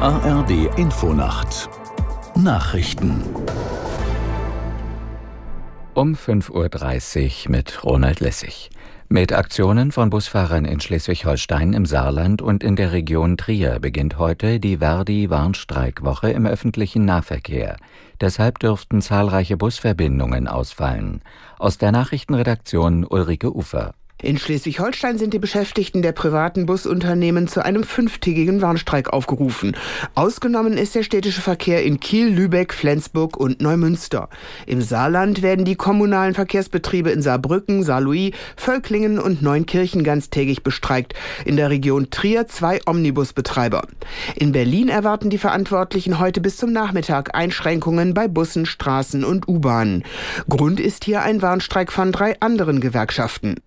ARD Infonacht Nachrichten um 5.30 Uhr mit Ronald Lessig. Mit Aktionen von Busfahrern in Schleswig-Holstein, im Saarland und in der Region Trier beginnt heute die Verdi-Warnstreikwoche im öffentlichen Nahverkehr. Deshalb dürften zahlreiche Busverbindungen ausfallen. Aus der Nachrichtenredaktion Ulrike Ufer. In Schleswig-Holstein sind die Beschäftigten der privaten Busunternehmen zu einem fünftägigen Warnstreik aufgerufen. Ausgenommen ist der städtische Verkehr in Kiel, Lübeck, Flensburg und Neumünster. Im Saarland werden die kommunalen Verkehrsbetriebe in Saarbrücken, Saarlouis, Völklingen und Neunkirchen ganztägig bestreikt. In der Region Trier zwei Omnibusbetreiber. In Berlin erwarten die Verantwortlichen heute bis zum Nachmittag Einschränkungen bei Bussen, Straßen und U-Bahnen. Grund ist hier ein Warnstreik von drei anderen Gewerkschaften.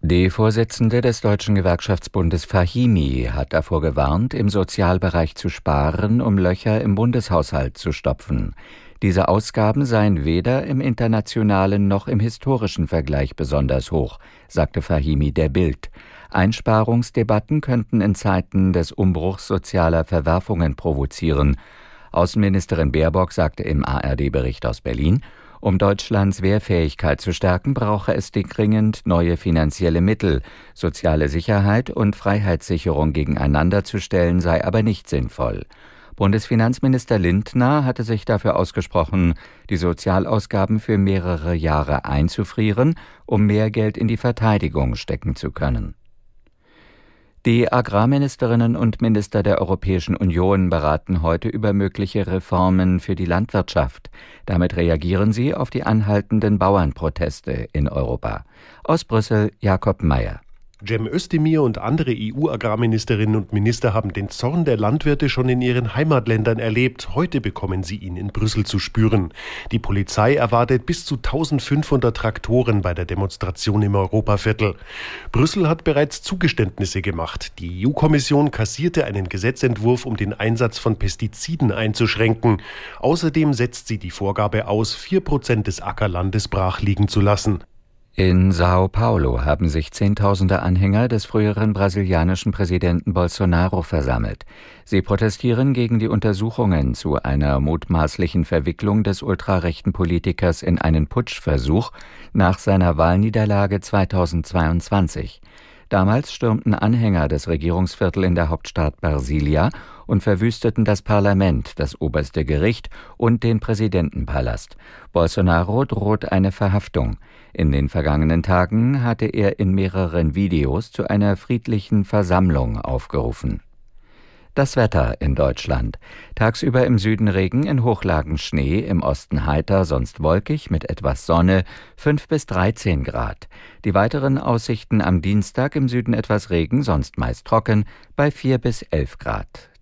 Die Vorsitzende des Deutschen Gewerkschaftsbundes Fahimi hat davor gewarnt, im Sozialbereich zu sparen, um Löcher im Bundeshaushalt zu stopfen. Diese Ausgaben seien weder im internationalen noch im historischen Vergleich besonders hoch, sagte Fahimi der Bild. Einsparungsdebatten könnten in Zeiten des Umbruchs sozialer Verwerfungen provozieren. Außenministerin Baerbock sagte im ARD-Bericht aus Berlin, um Deutschlands Wehrfähigkeit zu stärken, brauche es dringend neue finanzielle Mittel. Soziale Sicherheit und Freiheitssicherung gegeneinander zu stellen sei aber nicht sinnvoll. Bundesfinanzminister Lindner hatte sich dafür ausgesprochen, die Sozialausgaben für mehrere Jahre einzufrieren, um mehr Geld in die Verteidigung stecken zu können. Die Agrarministerinnen und Minister der Europäischen Union beraten heute über mögliche Reformen für die Landwirtschaft. Damit reagieren sie auf die anhaltenden Bauernproteste in Europa. Aus Brüssel Jakob Mayer. Cem Özdemir und andere EU-Agrarministerinnen und Minister haben den Zorn der Landwirte schon in ihren Heimatländern erlebt. Heute bekommen sie ihn in Brüssel zu spüren. Die Polizei erwartet bis zu 1500 Traktoren bei der Demonstration im Europaviertel. Brüssel hat bereits Zugeständnisse gemacht. Die EU-Kommission kassierte einen Gesetzentwurf, um den Einsatz von Pestiziden einzuschränken. Außerdem setzt sie die Vorgabe aus, vier Prozent des Ackerlandes brach liegen zu lassen. In Sao Paulo haben sich Zehntausende Anhänger des früheren brasilianischen Präsidenten Bolsonaro versammelt. Sie protestieren gegen die Untersuchungen zu einer mutmaßlichen Verwicklung des ultrarechten Politikers in einen Putschversuch nach seiner Wahlniederlage 2022. Damals stürmten Anhänger des Regierungsviertel in der Hauptstadt Brasilia und verwüsteten das Parlament, das oberste Gericht und den Präsidentenpalast. Bolsonaro droht eine Verhaftung. In den vergangenen Tagen hatte er in mehreren Videos zu einer friedlichen Versammlung aufgerufen. Das Wetter in Deutschland. Tagsüber im Süden Regen, in Hochlagen Schnee, im Osten heiter, sonst wolkig mit etwas Sonne, 5 bis 13 Grad. Die weiteren Aussichten am Dienstag im Süden etwas Regen, sonst meist trocken, bei 4 bis 11 Grad.